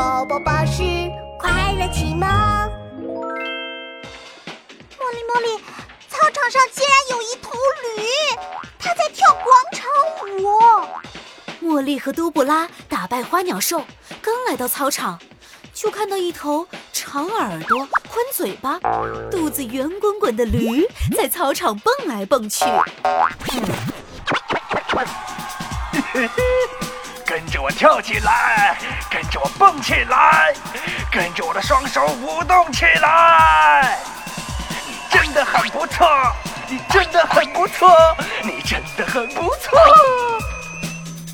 宝宝巴士快乐启蒙。茉莉茉莉，操场上竟然有一头驴，它在跳广场舞。茉莉和多布拉打败花鸟兽，刚来到操场，就看到一头长耳朵、宽嘴巴、肚子圆滚滚的驴在操场蹦来蹦去。我跳起来，跟着我蹦起来，跟着我的双手舞动起来。你真的很不错，你真的很不错，你真的很不错。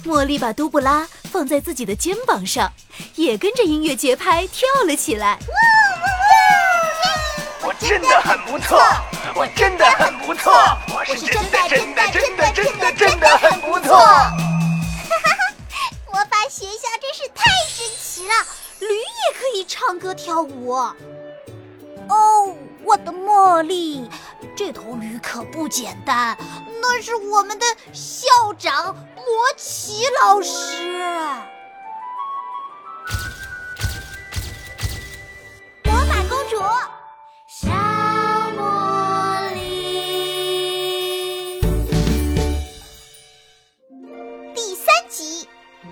茉莉把都布拉放在自己的肩膀上，也跟着音乐节拍跳了起来。我真的很不错，我真的很不错，我是真的真的真的真的真的很不错。奇了，驴也可以唱歌跳舞。哦，我的茉莉，这头驴可不简单，那是我们的校长魔奇老师。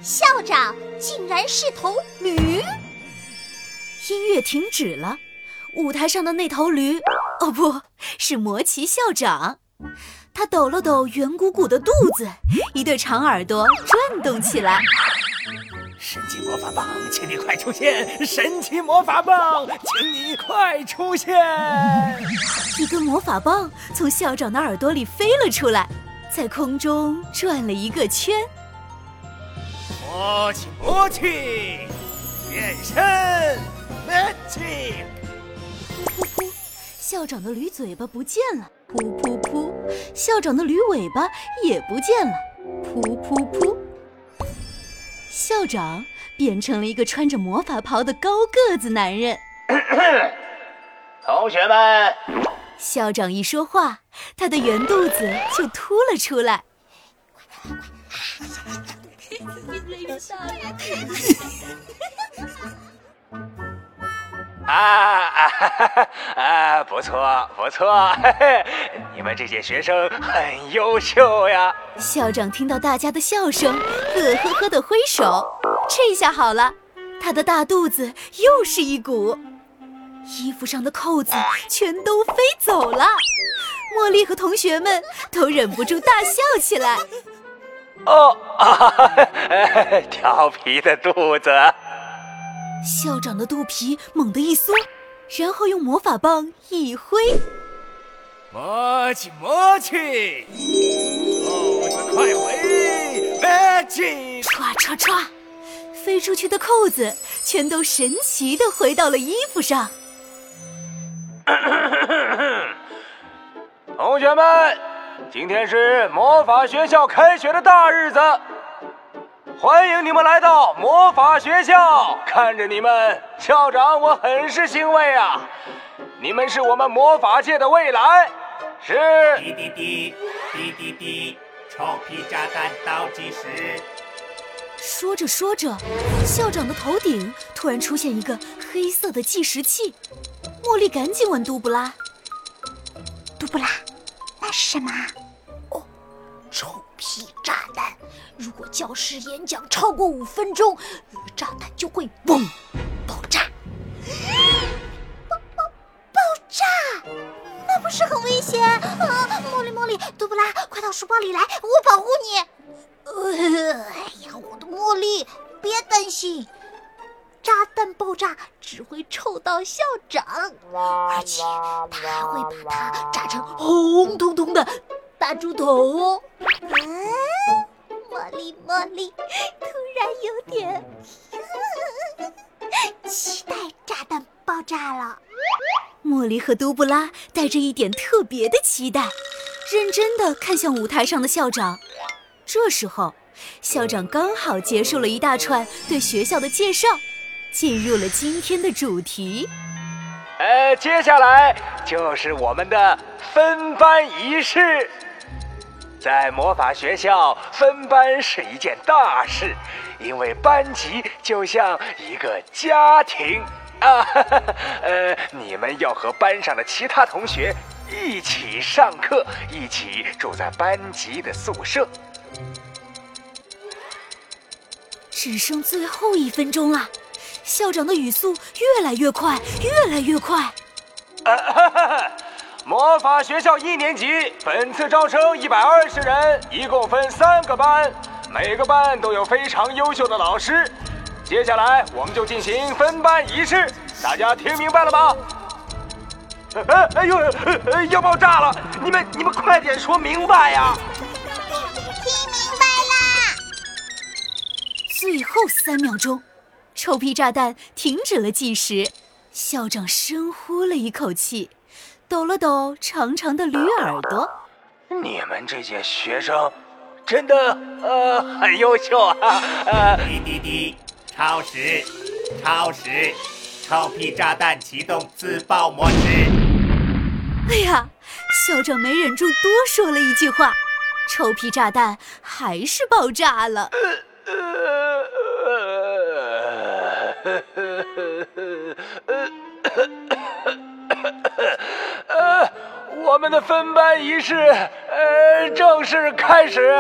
校长竟然是头驴！音乐停止了，舞台上的那头驴，哦，不是魔奇校长。他抖了抖圆鼓鼓的肚子，一对长耳朵转动起来。神奇魔法棒，请你快出现！神奇魔法棒，请你快出现！一根魔法棒从校长的耳朵里飞了出来，在空中转了一个圈。魔气魔气，变身，magic！噗噗噗，校长的驴嘴巴不见了。噗噗噗，校长的驴尾巴也不见了。噗噗噗，校长变成了一个穿着魔法袍的高个子男人。同学们，校长一说话，他的圆肚子就凸了出来。啊啊啊！不错不错，嘿嘿，你们这些学生很优秀呀！校长听到大家的笑声，乐呵呵的挥手。这下好了，他的大肚子又是一鼓，衣服上的扣子全都飞走了。茉莉和同学们都忍不住大笑起来。哦啊！调皮的肚子。校长的肚皮猛地一缩，然后用魔法棒一挥，魔气魔气，扣子快回，magic！唰唰唰，飞出去的扣子全都神奇的回到了衣服上。同学们。今天是魔法学校开学的大日子，欢迎你们来到魔法学校。看着你们，校长我很是欣慰啊！你们是我们魔法界的未来。是。滴滴滴，滴滴滴，臭屁炸弹倒计时。说着说着，校长的头顶突然出现一个黑色的计时器。茉莉赶紧问杜布拉：“杜布拉。”什么？哦，臭屁炸弹！如果教师演讲超过五分钟，炸弹就会嘣爆炸。爆爆爆炸！那不是很危险啊！茉莉茉莉，杜布拉，快到书包里来，我保护你。呃哎呀，我的茉莉，别担心。炸弹爆炸只会臭到校长，而且他还会把它炸成红彤彤的大猪头。嗯，茉莉茉莉，突然有点期待炸弹爆炸了。茉莉和都布拉带着一点特别的期待，认真的看向舞台上的校长。这时候，校长刚好结束了一大串对学校的介绍。进入了今天的主题，呃，接下来就是我们的分班仪式。在魔法学校分班是一件大事，因为班级就像一个家庭啊。哈 哈呃，你们要和班上的其他同学一起上课，一起住在班级的宿舍。只剩最后一分钟了，校长的语速越来越快，越来越快。啊哈哈！魔法学校一年级本次招生一百二十人，一共分三个班，每个班都有非常优秀的老师。接下来我们就进行分班仪式，大家听明白了吗？哎哎呦，呃要爆炸了！你们你们快点说明白呀！听明白啦！最后三秒钟，臭屁炸弹停止了计时。校长深呼了一口气，抖了抖长长的驴耳朵。你们这些学生真的呃很优秀啊！呃，滴滴滴，超时，超时，臭屁炸弹启动自爆模式。哎呀，校长没忍住多说了一句话，臭屁炸弹还是爆炸了。呃，我们的分班仪式呃正式开始。